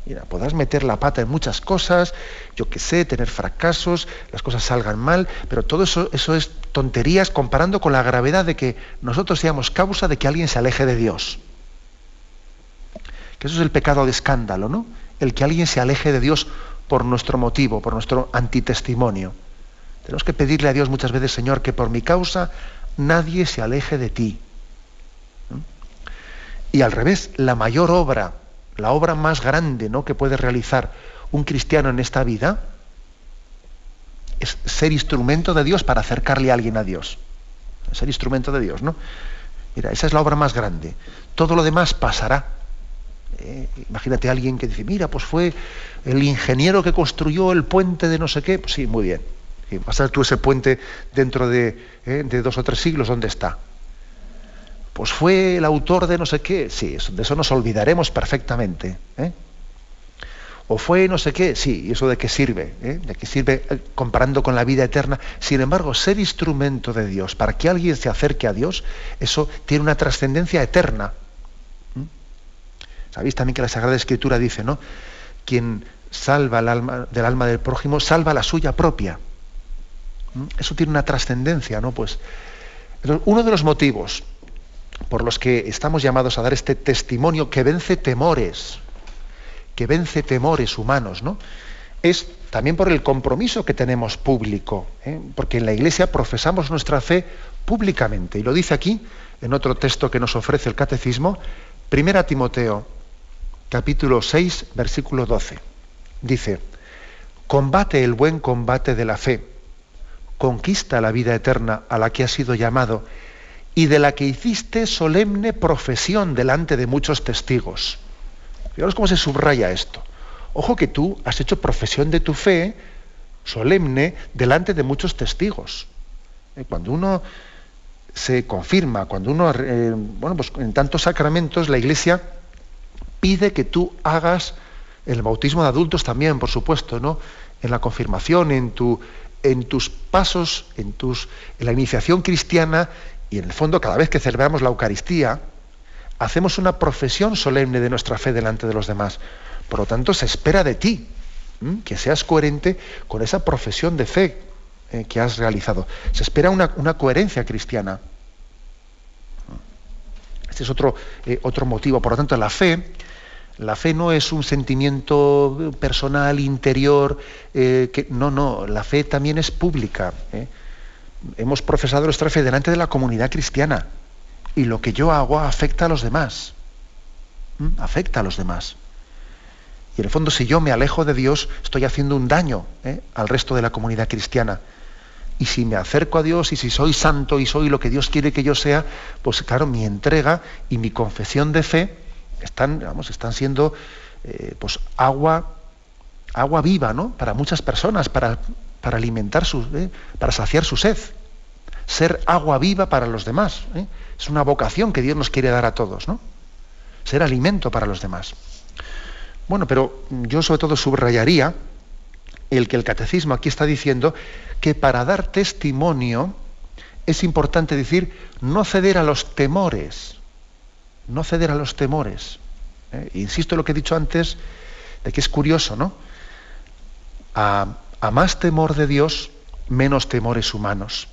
Mira, podrás meter la pata en muchas cosas, yo qué sé, tener fracasos, las cosas salgan mal, pero todo eso, eso es tonterías comparando con la gravedad de que nosotros seamos causa de que alguien se aleje de Dios. Que eso es el pecado de escándalo, ¿no? El que alguien se aleje de Dios por nuestro motivo, por nuestro antitestimonio. Tenemos que pedirle a Dios muchas veces, Señor, que por mi causa nadie se aleje de ti. Y al revés, la mayor obra la obra más grande ¿no? que puede realizar un cristiano en esta vida es ser instrumento de Dios para acercarle a alguien a Dios. Ser instrumento de Dios, ¿no? Mira, esa es la obra más grande. Todo lo demás pasará. Eh, imagínate a alguien que dice, mira, pues fue el ingeniero que construyó el puente de no sé qué. Pues sí, muy bien. vas a tú ese puente dentro de, eh, de dos o tres siglos, ¿dónde está? Pues fue el autor de no sé qué, sí, de eso nos olvidaremos perfectamente. ¿eh? O fue no sé qué, sí, ¿y eso de qué sirve? ¿eh? ¿De qué sirve eh, comparando con la vida eterna? Sin embargo, ser instrumento de Dios, para que alguien se acerque a Dios, eso tiene una trascendencia eterna. Sabéis también que la Sagrada Escritura dice, ¿no? Quien salva el alma, del alma del prójimo, salva la suya propia. Eso tiene una trascendencia, ¿no? Pues uno de los motivos por los que estamos llamados a dar este testimonio que vence temores, que vence temores humanos, ¿no? Es también por el compromiso que tenemos público, ¿eh? porque en la Iglesia profesamos nuestra fe públicamente, y lo dice aquí, en otro texto que nos ofrece el Catecismo, 1 Timoteo, capítulo 6, versículo 12. Dice, combate el buen combate de la fe, conquista la vida eterna a la que has sido llamado, y de la que hiciste solemne profesión delante de muchos testigos. Fijaros cómo se subraya esto. Ojo que tú has hecho profesión de tu fe solemne delante de muchos testigos. Eh, cuando uno se confirma, cuando uno, eh, bueno, pues en tantos sacramentos la Iglesia pide que tú hagas el bautismo de adultos también, por supuesto, ¿no? En la confirmación, en, tu, en tus pasos, en, tus, en la iniciación cristiana, y en el fondo, cada vez que celebramos la Eucaristía, hacemos una profesión solemne de nuestra fe delante de los demás. Por lo tanto, se espera de ti que seas coherente con esa profesión de fe eh, que has realizado. Se espera una, coherencia cristiana. Este es otro, eh, otro motivo. Por lo tanto, la fe, la fe no es un sentimiento personal, interior, eh, que, no, no, la fe también es pública hemos profesado nuestra fe delante de la comunidad cristiana y lo que yo hago afecta a los demás. ¿Mm? Afecta a los demás. Y en el fondo, si yo me alejo de Dios, estoy haciendo un daño ¿eh? al resto de la comunidad cristiana. Y si me acerco a Dios y si soy santo y soy lo que Dios quiere que yo sea, pues claro, mi entrega y mi confesión de fe están, vamos, están siendo eh, pues agua, agua viva, ¿no? Para muchas personas, para, para alimentar su, ¿eh? para saciar su sed. Ser agua viva para los demás. ¿eh? Es una vocación que Dios nos quiere dar a todos, ¿no? Ser alimento para los demás. Bueno, pero yo sobre todo subrayaría el que el catecismo aquí está diciendo que para dar testimonio es importante decir no ceder a los temores, no ceder a los temores. ¿eh? Insisto en lo que he dicho antes, de que es curioso, ¿no? A más temor de Dios, menos temores humanos.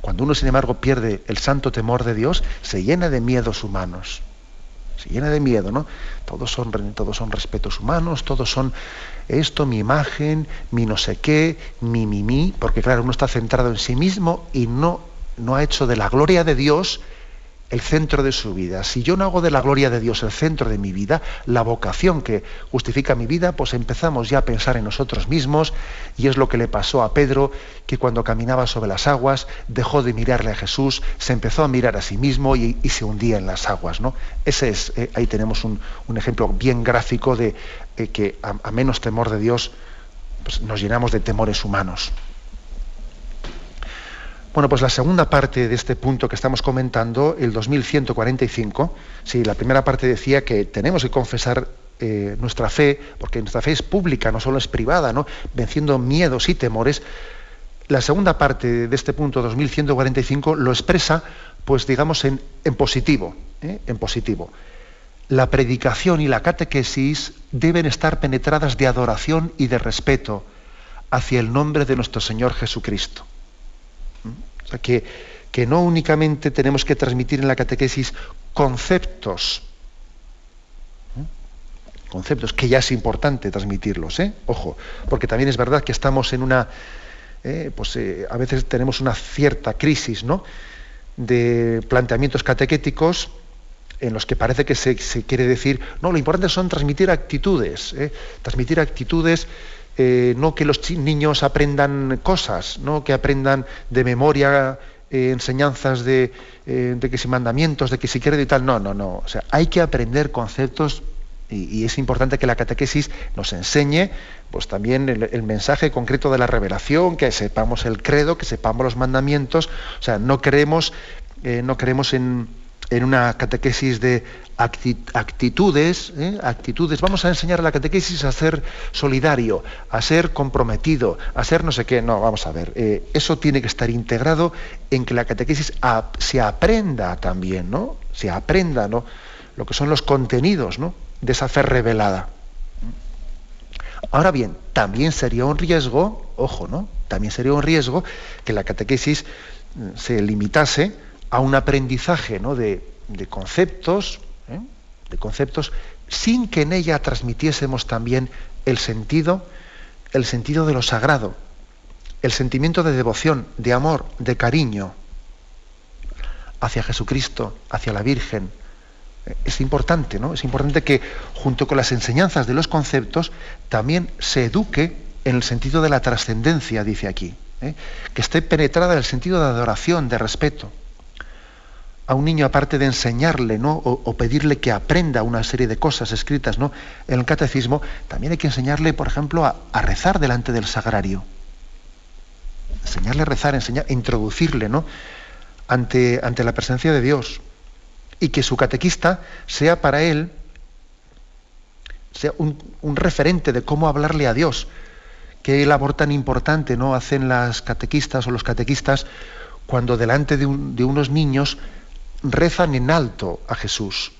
Cuando uno, sin embargo, pierde el santo temor de Dios, se llena de miedos humanos. Se llena de miedo, ¿no? Todos son, todos son respetos humanos, todos son esto, mi imagen, mi no sé qué, mi, mi, mi, porque claro, uno está centrado en sí mismo y no, no ha hecho de la gloria de Dios el centro de su vida. Si yo no hago de la gloria de Dios el centro de mi vida, la vocación que justifica mi vida, pues empezamos ya a pensar en nosotros mismos y es lo que le pasó a Pedro, que cuando caminaba sobre las aguas dejó de mirarle a Jesús, se empezó a mirar a sí mismo y, se hundía en las aguas. ¿no? Ese es, eh, ahí tenemos un, ejemplo bien gráfico de eh, que a, menos temor de Dios pues nos llenamos de temores humanos. Bueno, pues la segunda parte de este punto que estamos comentando, el 2145, sí, la primera parte decía que tenemos que confesar eh, nuestra fe, porque nuestra fe es pública, no solo es privada, ¿no? venciendo miedos y temores. La segunda parte de este punto 2145 lo expresa, pues digamos, en, positivo, ¿eh? en positivo. la predicación y la catequesis deben estar penetradas de adoración y de respeto hacia el nombre de nuestro Señor Jesucristo. O sea, que, que no únicamente tenemos que transmitir en la catequesis conceptos, ¿Mm? conceptos que ya es importante transmitirlos, ¿eh? ojo, porque también es verdad que estamos en una, eh, pues eh, a veces tenemos una cierta crisis, ¿no? de planteamientos catequéticos en los que parece que se, quiere decir, no, lo importante son transmitir actitudes, ¿eh? transmitir actitudes, eh, no que los niños aprendan cosas, no que aprendan de memoria eh, enseñanzas de, de, que si mandamientos, de que si quiere y tal, no, no, no, o sea, hay que aprender conceptos y, es importante que la catequesis nos enseñe pues también el, mensaje concreto de la revelación, que sepamos el credo, que sepamos los mandamientos, o sea, no creemos, no en en una catequesis de actitudes, ¿eh? actitudes. Vamos a enseñar a la catequesis a ser solidario, a ser comprometido, a ser no sé qué. No, vamos a ver. Eh, eso tiene que estar integrado en que la catequesis se aprenda también, ¿no? Se aprenda, ¿no? Lo que son los contenidos, ¿no? De esa fe revelada. Ahora bien, también sería un riesgo, ojo, ¿no? También sería un riesgo que la catequesis mm, se limitase a un aprendizaje de, conceptos, ¿eh? De conceptos, sin que en ella transmitiésemos también el sentido, el sentido de lo sagrado, el sentimiento de devoción, de amor, de cariño hacia Jesucristo, hacia la Virgen. Es importante, ¿no? Es importante que junto con las enseñanzas de los conceptos también se eduque en el sentido de la trascendencia, dice aquí, ¿eh? que esté penetrada en el sentido de adoración, de respeto a un niño, aparte de enseñarle ¿no? o, pedirle que aprenda una serie de cosas escritas ¿no? en el catecismo, también hay que enseñarle, por ejemplo, a, rezar delante del sagrario. Enseñarle a rezar, enseñar, introducirle ¿no? ante, ante la presencia de Dios. Y que su catequista sea para él sea un, un referente de cómo hablarle a Dios. Qué labor tan importante no hacen las catequistas o los catequistas cuando delante de, de unos niños rezan en alto a Jesús.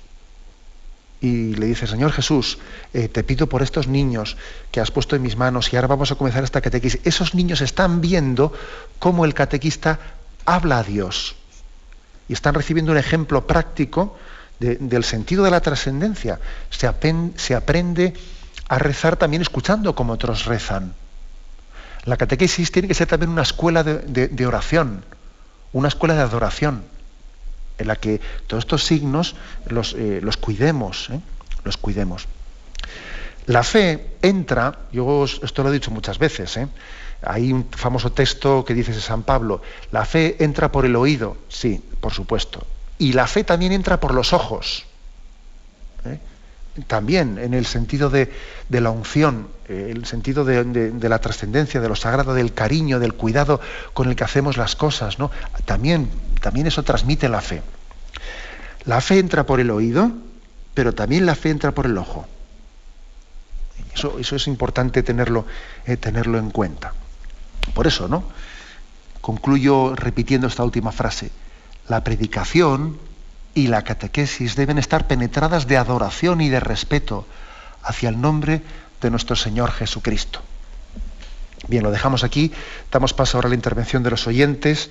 Y le dice, Señor Jesús, eh, te pido por estos niños que has puesto en mis manos y ahora vamos a comenzar esta catequista. Esos niños están viendo cómo el catequista habla a Dios y están recibiendo un ejemplo práctico del sentido de la trascendencia. Se, se, aprende a rezar también escuchando como otros rezan. La catequesis tiene que ser también una escuela de oración, una escuela de adoración en la que todos estos signos los, eh, cuidemos, ¿eh? los cuidemos. La fe entra, yo esto lo he dicho muchas veces, ¿eh? hay un famoso texto que dice San Pablo, la fe entra por el oído, sí, por supuesto, y la fe también entra por los ojos, también en el sentido de, la unción, el sentido de, la trascendencia, de lo sagrado, del cariño, del cuidado con el que hacemos las cosas, ¿no? También también eso transmite la fe. La fe entra por el oído, pero también la fe entra por el ojo. Eso, eso es importante tenerlo, eh, tenerlo en cuenta. Por eso, ¿no? Concluyo repitiendo esta última frase. La predicación y la catequesis deben estar penetradas de adoración y de respeto hacia el nombre de nuestro Señor Jesucristo. Bien, lo dejamos aquí. Damos paso ahora a la intervención de los oyentes.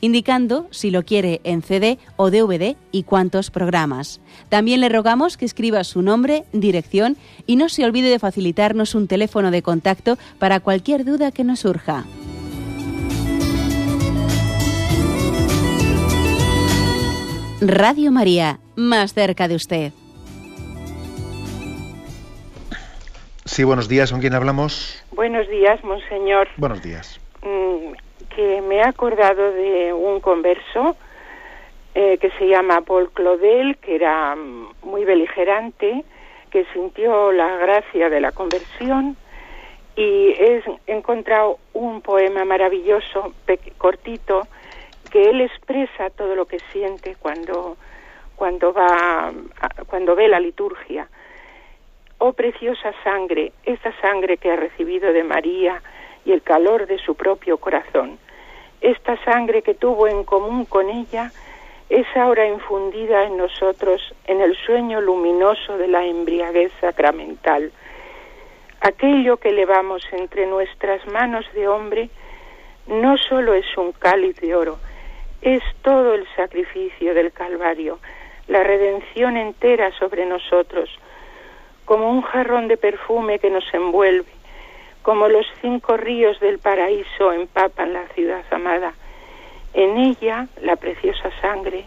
indicando si lo quiere en CD o DVD y cuántos programas. También le rogamos que escriba su nombre, dirección y no se olvide de facilitarnos un teléfono de contacto para cualquier duda que nos surja. Radio María, más cerca de usted. Sí, buenos días. ¿Con quién hablamos? Buenos días, monseñor. Buenos días. Mm, que me he acordado de un converso eh, que se llama Paul Claudel, que era mm, muy beligerante, que sintió la gracia de la conversión y he encontrado un poema maravilloso, cortito, que él expresa todo lo que siente cuando cuando va cuando ve la liturgia. Oh preciosa sangre, esta sangre que ha recibido de María y el calor de su propio corazón. Esta sangre que tuvo en común con ella es ahora infundida en nosotros en el sueño luminoso de la embriaguez sacramental. Aquello que levamos entre nuestras manos de hombre no solo es un cáliz de oro, es todo el sacrificio del Calvario, la redención entera sobre nosotros, como un jarrón de perfume que nos envuelve, como los cinco ríos del paraíso empapan la ciudad amada. En ella, la preciosa sangre,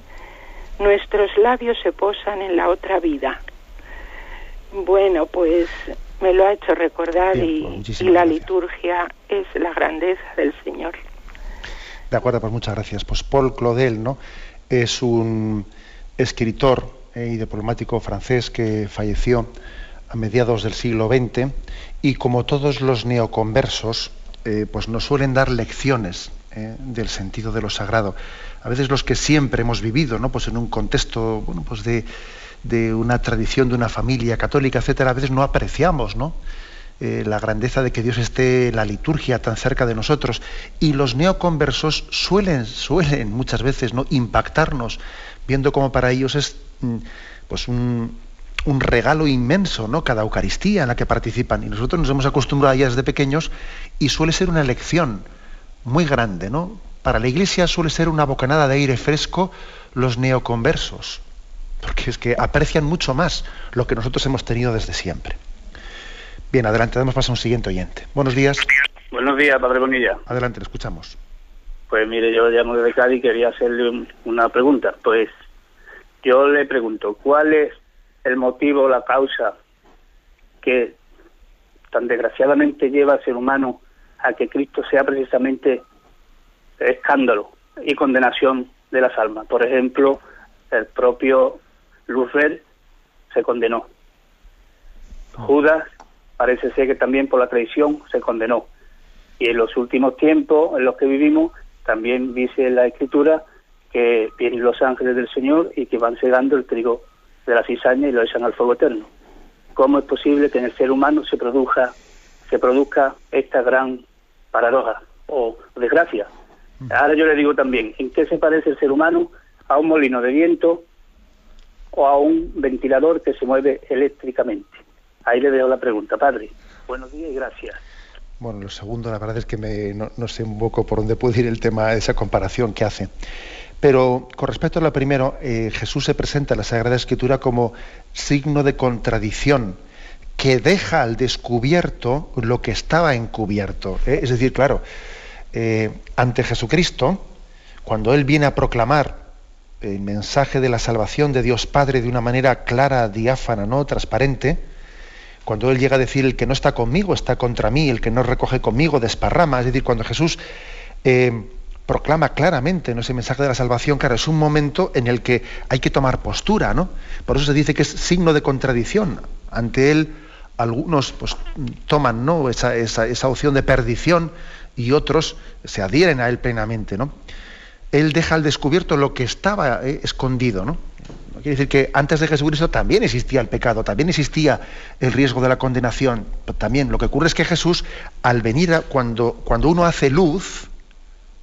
nuestros labios se posan en la otra vida. Bueno, pues me lo ha hecho recordar y, y, la liturgia es la grandeza del Señor. De acuerdo, pues muchas gracias. Pues Paul Claudel, ¿no? Es un escritor y diplomático francés que falleció a mediados del siglo XX y como todos los neoconversos, eh, pues nos suelen dar lecciones eh, del sentido de lo sagrado. A veces los que siempre hemos vivido, ¿no? Pues en un contexto, bueno, pues de, de una tradición de una familia católica, etcétera, a veces no apreciamos, ¿no? Eh, la grandeza de que Dios esté la liturgia tan cerca de nosotros. Y los neoconversos suelen, suelen muchas veces ¿no? impactarnos, viendo como para ellos es mm, pues un, un, regalo inmenso, ¿no? Cada Eucaristía en la que participan. Y nosotros nos hemos acostumbrado a ellas desde pequeños y suele ser una lección muy grande, ¿no? Para la Iglesia suele ser una bocanada de aire fresco los neoconversos, porque es que aprecian mucho más lo que nosotros hemos tenido desde siempre. Bien, adelante, damos paso a un siguiente oyente. Buenos días. Buenos días, Padre Bonilla. Adelante, le escuchamos. Pues mire, yo llamo desde Cádiz y quería hacerle una pregunta. Pues yo le pregunto, ¿cuál es el motivo, la causa que tan desgraciadamente lleva al ser humano a que Cristo sea precisamente escándalo y condenación de las almas? Por ejemplo, el propio Lufer se condenó. Judas parece ser que también por la traición se condenó. Y en los últimos tiempos en los que vivimos, también dice la Escritura que vienen los ángeles del Señor y que van cegando el trigo de la cizaña y lo echan al fuego eterno. ¿Cómo es posible que en el ser humano se produzca, se produzca esta gran paradoja o desgracia? Ahora yo le digo también, ¿en qué se parece el ser humano a un molino de viento o a un ventilador que se mueve eléctricamente? Ahí le dejo la pregunta, padre. Buenos días y gracias. Bueno, lo segundo, la verdad es que me, no, sé un poco por dónde puede ir el tema de esa comparación que hace. Pero con respecto a lo primero, eh, Jesús se presenta en la Sagrada Escritura como signo de contradicción que deja al descubierto lo que estaba encubierto. ¿eh? Es decir, claro, eh, ante Jesucristo, cuando Él viene a proclamar el mensaje de la salvación de Dios Padre de una manera clara, diáfana, no transparente, cuando Él llega a decir, el que no está conmigo está contra mí, el que no recoge conmigo desparrama, es decir, cuando Jesús proclama claramente ¿no? ese mensaje de la salvación, claro, es un momento en el que hay que tomar postura, ¿no? Por eso se dice que es signo de contradicción. Ante Él algunos pues, toman ¿no? esa, esa opción de perdición y otros se adhieren a Él plenamente, ¿no? Él deja al descubierto lo que estaba eh, escondido, ¿no? Quiere decir que antes de Jesucristo también existía el pecado, también existía el riesgo de la condenación. También lo que ocurre es que Jesús, al venir, cuando, cuando uno hace luz,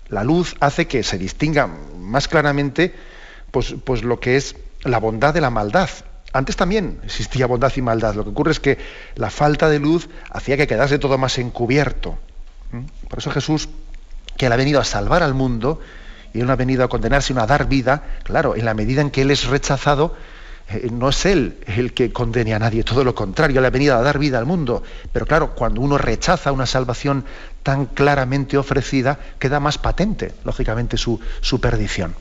la luz hace que se distinga más claramente pues, pues lo que es la bondad de la maldad. Antes también existía bondad y maldad. Lo que ocurre es que la falta de luz hacía que quedase todo más encubierto. ¿Mm? Por eso Jesús, que él ha venido a salvar al mundo, y Él no ha venido a condenarse, sino a dar vida, claro, en la medida en que Él es rechazado, no es Él el que condene a nadie, todo lo contrario, Él ha venido a dar vida al mundo. Pero claro, cuando uno rechaza una salvación tan claramente ofrecida, queda más patente, lógicamente, su, su perdición.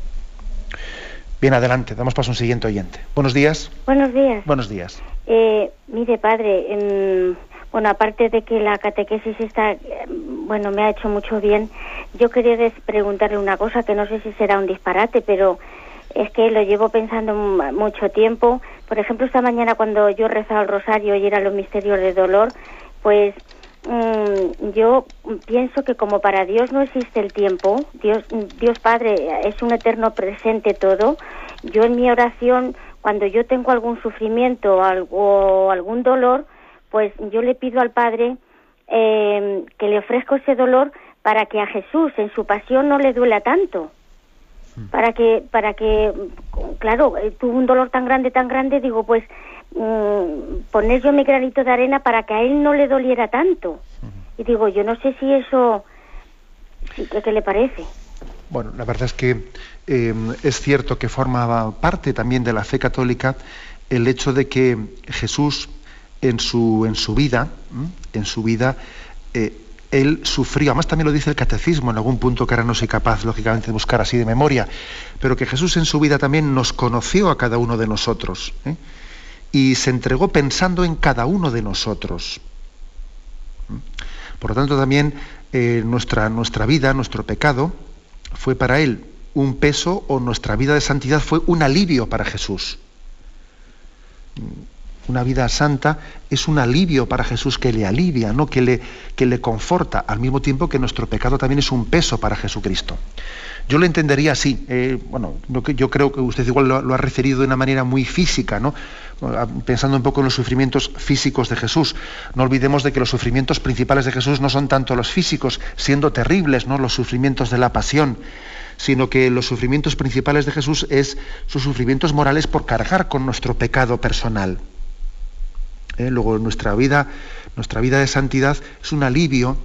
Bien, adelante, damos paso a un siguiente oyente. Buenos días. Buenos días. Buenos días. Eh, mire, padre, em, bueno, aparte de que la catequesis está, em, bueno, me ha hecho mucho bien, yo quería preguntarle una cosa que no sé si será un disparate, pero es que lo llevo pensando mucho tiempo. Por ejemplo, esta mañana cuando yo rezaba el rosario y era los misterios de dolor, pues mm, yo pienso que como para Dios no existe el tiempo, Dios, Dios Padre es un eterno presente todo, yo en mi oración, cuando yo tengo algún sufrimiento algo, algún dolor, pues yo le pido al Padre eh, que le ofrezco ese dolor para que a Jesús en su pasión no le duela tanto para que para que claro eh, tuvo un dolor tan grande tan grande digo pues mm, poner yo mi granito de arena para que a él no le doliera tanto. Y digo yo no sé si eso ¿qué, qué le parece Bueno, la verdad es que eh, es cierto que forma parte también de la fe católica el hecho de que Jesús en su, en su vida, en su vida, eh, él sufrió, además también lo dice el catecismo en algún punto que ahora no soy capaz, lógicamente, de buscar así de memoria, pero que Jesús en su vida también nos conoció a cada uno de nosotros ¿eh? y se entregó pensando en cada uno de nosotros. ¿m? Por lo tanto, también eh, nuestra, nuestra vida, nuestro pecado, fue para Él un peso o nuestra vida de santidad fue un alivio para Jesús. Una vida santa es un alivio para Jesús que le alivia, ¿no? que, le, que le conforta, al mismo tiempo que nuestro pecado también es un peso para Jesucristo. Yo lo entendería así. eh, bueno, yo creo que usted igual lo, lo ha referido de una manera muy física, ¿no? Ah, Pensando un poco en los sufrimientos físicos de Jesús. No olvidemos de que los sufrimientos principales de Jesús no son tanto los físicos, siendo terribles, ¿no? Los sufrimientos de la pasión, sino que los sufrimientos principales de Jesús es sus sufrimientos morales por cargar con nuestro pecado personal. ¿Eh? Luego nuestra vida, nuestra vida de santidad es un alivio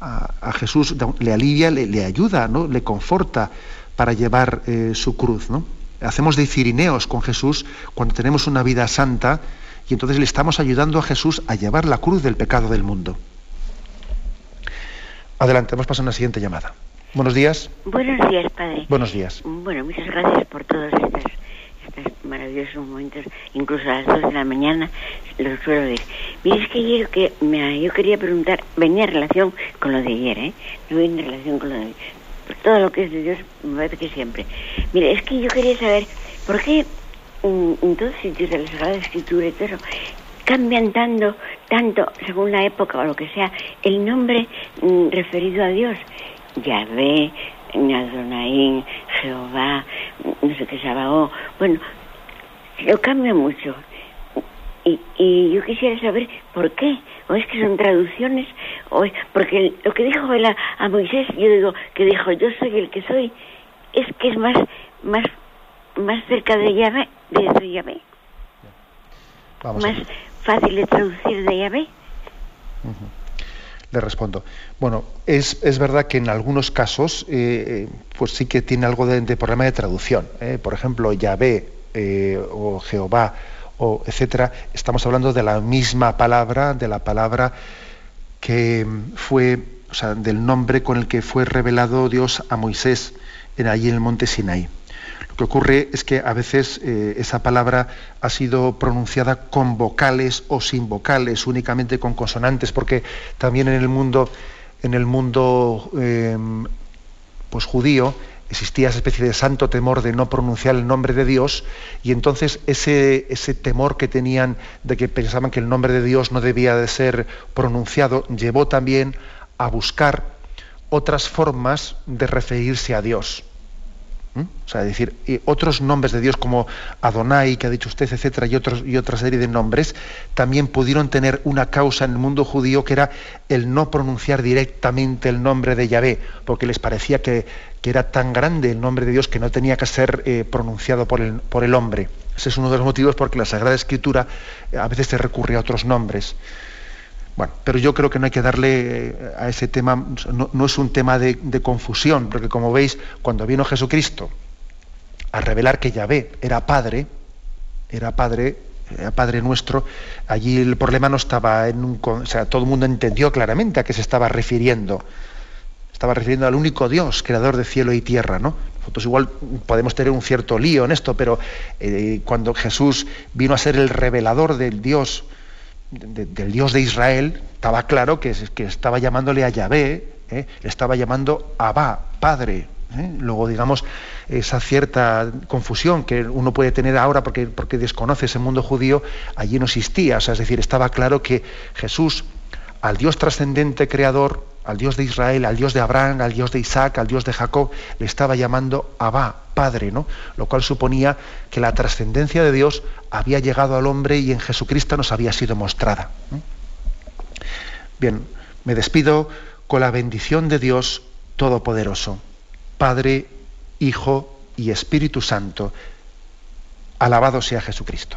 a, a Jesús, le alivia, le, le ayuda, ¿no? le conforta para llevar eh, su cruz. ¿no? Hacemos de cirineos con Jesús cuando tenemos una vida santa y entonces le estamos ayudando a Jesús a llevar la cruz del pecado del mundo. Adelante, vamos a pasar a una siguiente llamada. Buenos días. Buenos días, padre. Buenos días. Bueno, muchas gracias por todos estos maravillosos momentos, incluso a las dos de la mañana los suelo ver. Mire, es que ayer que me, yo quería preguntar, venía en relación con lo de ayer, ¿eh? No viene en relación con lo de pues todo lo que es de Dios, me parece que siempre. Mire, es que yo quería saber por qué mm, en todos sitios de la Sagrada Escritura y todo eso, cambian tanto, tanto, según la época o lo que sea, el nombre mm, referido a Dios. Yahvé, Adonai, Jehová, no sé qué Sabaoth. Bueno, lo cambia mucho. Y, y yo quisiera saber por qué. O es que son traducciones, o es, porque lo que dijo él a, a Moisés, yo digo que dijo yo soy el que soy, es que es más, más, más cerca de Yahvé, de, Vamos a más fácil de traducir de Yahvé. Le respondo. Bueno, es, es verdad que en algunos casos, eh, eh, pues sí que tiene algo de, de problema de traducción. ¿eh? Por ejemplo, Yahvé eh, o Jehová o etcétera, estamos hablando de la misma palabra, de la palabra que fue, o sea, del nombre con el que fue revelado Dios a Moisés en, allí en el monte Sinaí. Lo que ocurre es que a veces eh, esa palabra ha sido pronunciada con vocales o sin vocales, únicamente con consonantes, porque también en el mundo, en el mundo eh, pues judío existía esa especie de santo temor de no pronunciar el nombre de Dios y entonces ese, ese temor que tenían de que pensaban que el nombre de Dios no debía de ser pronunciado llevó también a buscar otras formas de referirse a Dios. ¿Mm? O sea, decir, otros nombres de Dios como Adonai, que ha dicho usted, etcétera, y, otros, y otra serie de nombres, también pudieron tener una causa en el mundo judío que era el no pronunciar directamente el nombre de Yahvé, porque les parecía que, que era tan grande el nombre de Dios que no tenía que ser eh, pronunciado por el, por el hombre. Ese es uno de los motivos porque la Sagrada Escritura eh, a veces se recurre a otros nombres. Bueno, pero yo creo que no hay que darle eh, a ese tema, no, no es un tema de, confusión, porque como veis, cuando vino Jesucristo a revelar que Yahvé era Padre, era Padre, era Padre nuestro, allí el problema no estaba en un... O sea, todo el mundo entendió claramente a qué se estaba refiriendo. Estaba refiriendo al único Dios, creador de cielo y tierra, ¿no? nosotros igual podemos tener un cierto lío en esto, pero eh, cuando Jesús vino a ser el revelador del Dios, del Dios de Israel, estaba claro que, que estaba llamándole a Yahvé, ¿eh? estaba llamando Abba, Padre. ¿eh? Luego, digamos, esa cierta confusión que uno puede tener ahora porque, porque desconoce ese mundo judío, allí no existía. Es decir, estaba claro que Jesús, al Dios trascendente creador, al Dios de Israel, al Dios de Abraham, al Dios de Isaac, al Dios de Jacob, le estaba llamando Abba, Padre, ¿no? Lo cual suponía que la trascendencia de Dios había llegado al hombre y en Jesucristo nos había sido mostrada. Bien, me despido con la bendición de Dios Todopoderoso, Padre, Hijo y Espíritu Santo. Alabado sea Jesucristo.